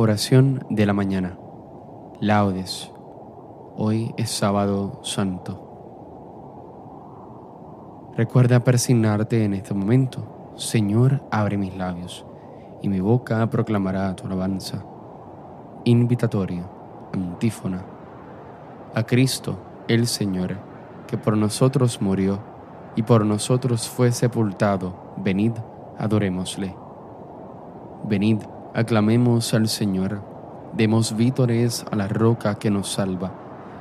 Oración de la mañana. Laudes. Hoy es sábado santo. Recuerda persignarte en este momento. Señor, abre mis labios, y mi boca proclamará tu alabanza. Invitatorio, antífona. A Cristo, el Señor, que por nosotros murió y por nosotros fue sepultado, venid, adorémosle. Venid, Aclamemos al Señor, demos vítores a la roca que nos salva,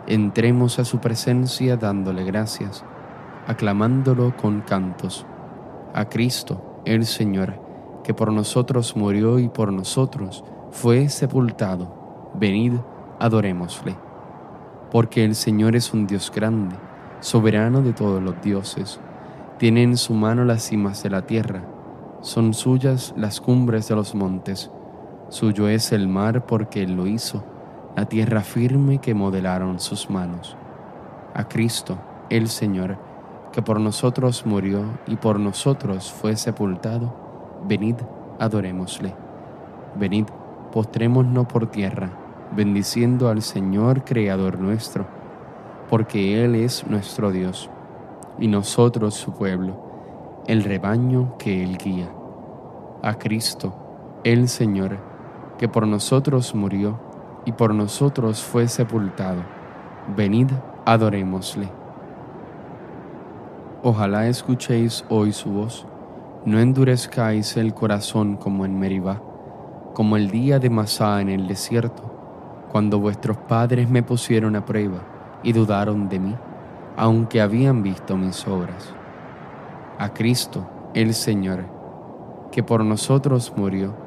entremos a su presencia dándole gracias, aclamándolo con cantos. A Cristo, el Señor, que por nosotros murió y por nosotros fue sepultado, venid, adorémosle. Porque el Señor es un Dios grande, soberano de todos los dioses, tiene en su mano las cimas de la tierra, son suyas las cumbres de los montes, Suyo es el mar porque Él lo hizo, la tierra firme que modelaron sus manos. A Cristo, el Señor, que por nosotros murió y por nosotros fue sepultado, venid, adorémosle. Venid, postrémonos por tierra, bendiciendo al Señor Creador nuestro, porque Él es nuestro Dios, y nosotros su pueblo, el rebaño que Él guía. A Cristo, el Señor, que por nosotros murió y por nosotros fue sepultado. Venid, adorémosle. Ojalá escuchéis hoy su voz, no endurezcáis el corazón como en Meribá, como el día de Masá en el desierto, cuando vuestros padres me pusieron a prueba y dudaron de mí, aunque habían visto mis obras. A Cristo, el Señor, que por nosotros murió,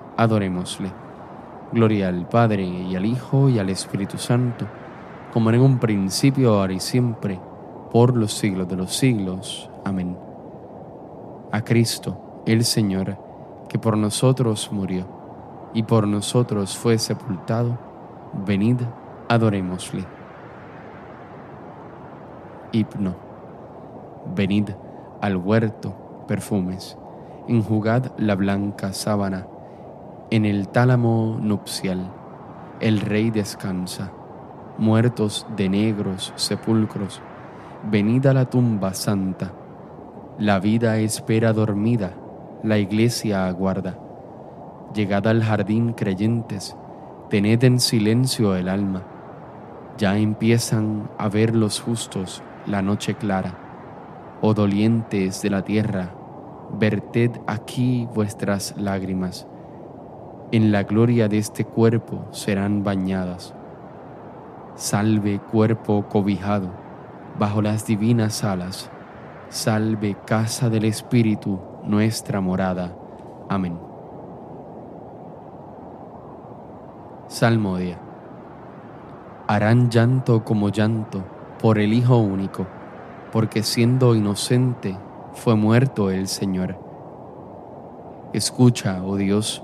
adorémosle. Gloria al Padre y al Hijo y al Espíritu Santo, como en un principio, ahora y siempre, por los siglos de los siglos. Amén. A Cristo, el Señor, que por nosotros murió y por nosotros fue sepultado, venid, adorémosle. Hipno. Venid al huerto, perfumes, enjugad la blanca sábana, en el tálamo nupcial, el rey descansa, muertos de negros sepulcros, venida la tumba santa, la vida espera dormida, la iglesia aguarda. Llegada al jardín creyentes, tened en silencio el alma, ya empiezan a ver los justos la noche clara. Oh dolientes de la tierra, verted aquí vuestras lágrimas en la gloria de este cuerpo serán bañadas. Salve cuerpo cobijado bajo las divinas alas. Salve casa del Espíritu, nuestra morada. Amén. Salmodia. Harán llanto como llanto por el Hijo único, porque siendo inocente fue muerto el Señor. Escucha, oh Dios,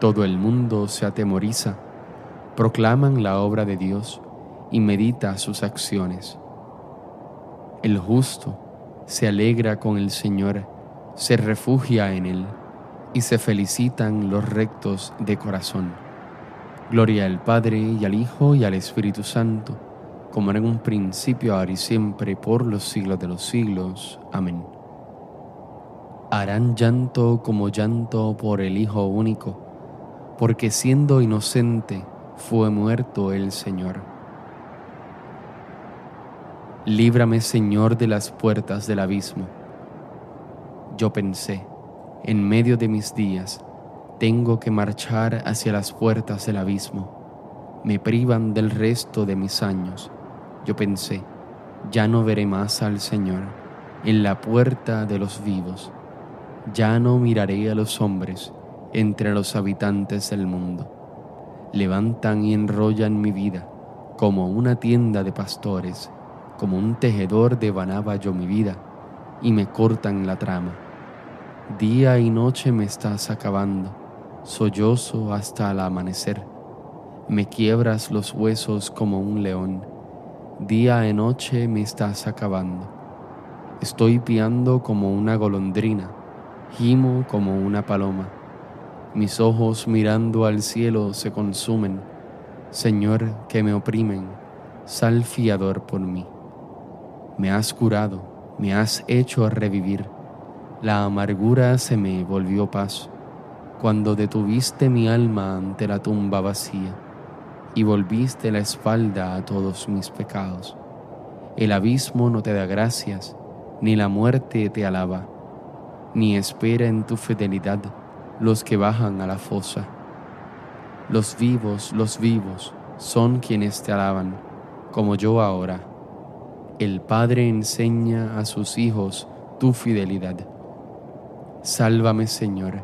todo el mundo se atemoriza, proclaman la obra de Dios y medita sus acciones. El justo se alegra con el Señor, se refugia en Él y se felicitan los rectos de corazón. Gloria al Padre y al Hijo y al Espíritu Santo, como era en un principio, ahora y siempre, por los siglos de los siglos. Amén. Harán llanto como llanto por el Hijo único, porque siendo inocente fue muerto el Señor. Líbrame, Señor, de las puertas del abismo. Yo pensé, en medio de mis días, tengo que marchar hacia las puertas del abismo. Me privan del resto de mis años. Yo pensé, ya no veré más al Señor en la puerta de los vivos. Ya no miraré a los hombres entre los habitantes del mundo. Levantan y enrollan mi vida como una tienda de pastores, como un tejedor devanaba yo mi vida y me cortan la trama Día y noche me estás acabando, sollozo hasta el amanecer. Me quiebras los huesos como un león. Día y noche me estás acabando. Estoy piando como una golondrina, gimo como una paloma. Mis ojos mirando al cielo se consumen. Señor, que me oprimen, sal fiador por mí. Me has curado, me has hecho revivir la amargura se me volvió paso cuando detuviste mi alma ante la tumba vacía y volviste la espalda a todos mis pecados. El abismo no te da gracias, ni la muerte te alaba, ni espera en tu fidelidad los que bajan a la fosa. Los vivos, los vivos, son quienes te alaban, como yo ahora. El Padre enseña a sus hijos tu fidelidad Sálvame Señor,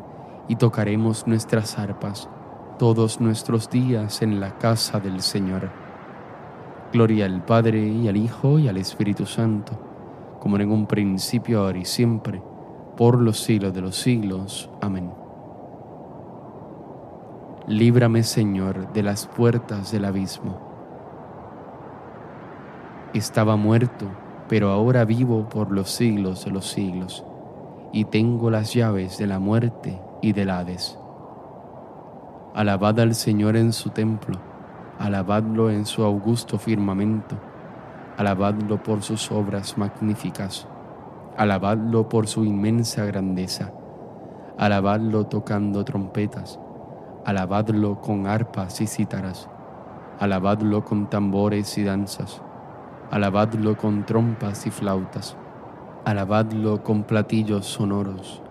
y tocaremos nuestras arpas todos nuestros días en la casa del Señor. Gloria al Padre y al Hijo y al Espíritu Santo, como en un principio, ahora y siempre, por los siglos de los siglos. Amén. Líbrame Señor de las puertas del abismo. Estaba muerto, pero ahora vivo por los siglos de los siglos y tengo las llaves de la muerte y del Hades. Alabad al Señor en su templo, alabadlo en su augusto firmamento, alabadlo por sus obras magníficas, alabadlo por su inmensa grandeza, alabadlo tocando trompetas, alabadlo con arpas y cítaras, alabadlo con tambores y danzas, alabadlo con trompas y flautas Alabadlo con platillos sonoros,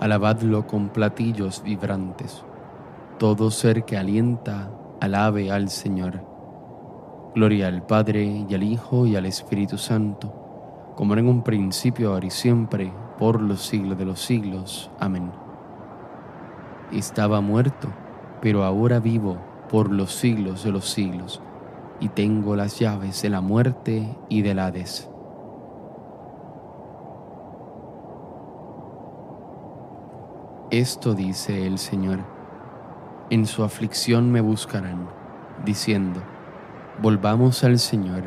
alabadlo con platillos vibrantes. Todo ser que alienta, alabe al Señor. Gloria al Padre y al Hijo y al Espíritu Santo, como en un principio, ahora y siempre, por los siglos de los siglos. Amén. Estaba muerto, pero ahora vivo por los siglos de los siglos, y tengo las llaves de la muerte y del Hades. Esto dice el Señor. En su aflicción me buscarán, diciendo, volvamos al Señor,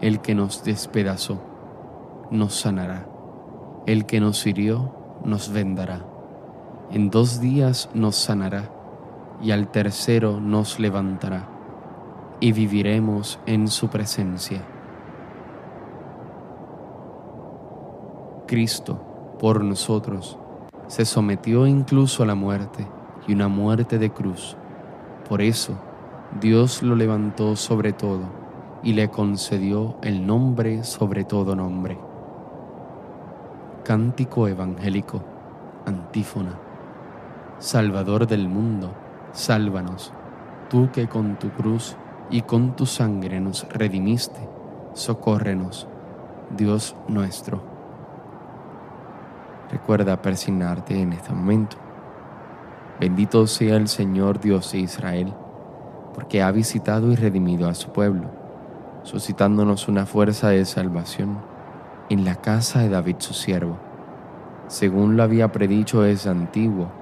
el que nos despedazó, nos sanará, el que nos hirió, nos vendará. En dos días nos sanará, y al tercero nos levantará, y viviremos en su presencia. Cristo, por nosotros, se sometió incluso a la muerte y una muerte de cruz. Por eso Dios lo levantó sobre todo y le concedió el nombre sobre todo nombre. Cántico evangélico, antífona. Salvador del mundo, sálvanos, tú que con tu cruz y con tu sangre nos redimiste, socórrenos, Dios nuestro. Recuerda persignarte en este momento. Bendito sea el Señor Dios de Israel, porque ha visitado y redimido a su pueblo, suscitándonos una fuerza de salvación en la casa de David su siervo, según lo había predicho desde antiguo,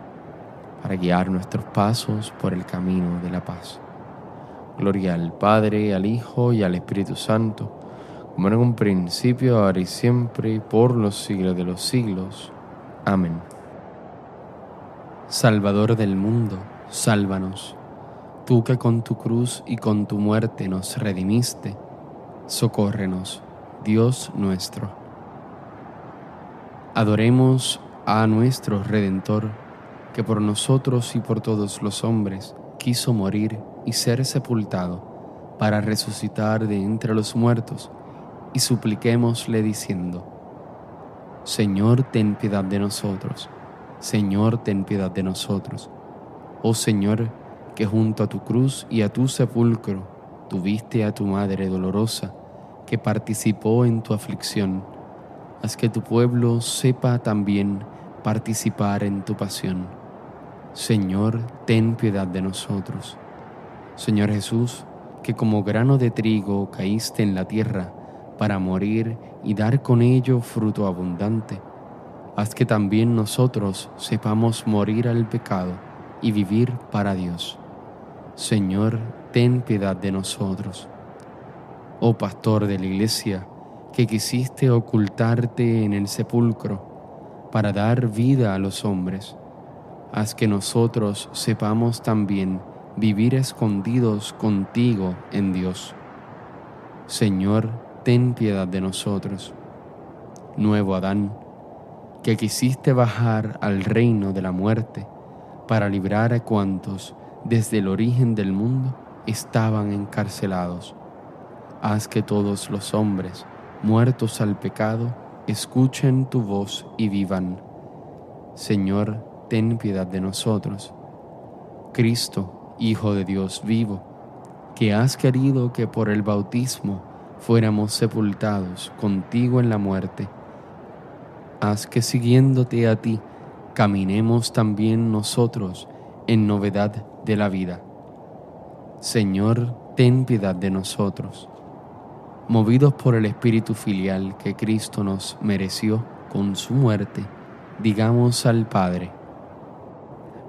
para guiar nuestros pasos por el camino de la paz. Gloria al Padre, al Hijo y al Espíritu Santo, como en un principio, ahora y siempre, por los siglos de los siglos. Amén. Salvador del mundo, sálvanos. Tú que con tu cruz y con tu muerte nos redimiste, socórrenos, Dios nuestro. Adoremos a nuestro Redentor, que por nosotros y por todos los hombres quiso morir y ser sepultado para resucitar de entre los muertos, y supliquémosle diciendo, Señor, ten piedad de nosotros, Señor, ten piedad de nosotros. Oh Señor, que junto a tu cruz y a tu sepulcro tuviste a tu Madre dolorosa, que participó en tu aflicción, haz que tu pueblo sepa también participar en tu pasión. Señor, ten piedad de nosotros. Señor Jesús, que como grano de trigo caíste en la tierra para morir y dar con ello fruto abundante, haz que también nosotros sepamos morir al pecado y vivir para Dios. Señor, ten piedad de nosotros. Oh Pastor de la Iglesia, que quisiste ocultarte en el sepulcro para dar vida a los hombres, haz que nosotros sepamos también vivir escondidos contigo en Dios. Señor, ten piedad de nosotros. Nuevo Adán, que quisiste bajar al reino de la muerte para librar a cuantos desde el origen del mundo estaban encarcelados. Haz que todos los hombres, muertos al pecado, escuchen tu voz y vivan. Señor, ten piedad de nosotros. Cristo, Hijo de Dios vivo, que has querido que por el bautismo fuéramos sepultados contigo en la muerte, haz que siguiéndote a ti, caminemos también nosotros en novedad de la vida. Señor, ten piedad de nosotros. Movidos por el Espíritu filial que Cristo nos mereció con su muerte, digamos al Padre,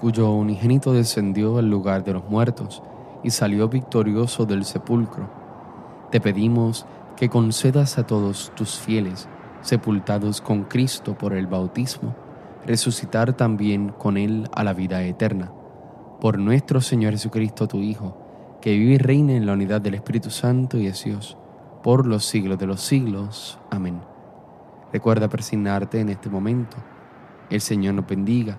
cuyo unigénito descendió al lugar de los muertos, y salió victorioso del sepulcro. Te pedimos que concedas a todos tus fieles, sepultados con Cristo por el bautismo, resucitar también con Él a la vida eterna. Por nuestro Señor Jesucristo, tu Hijo, que vive y reina en la unidad del Espíritu Santo y es Dios, por los siglos de los siglos. Amén. Recuerda persignarte en este momento. El Señor nos bendiga,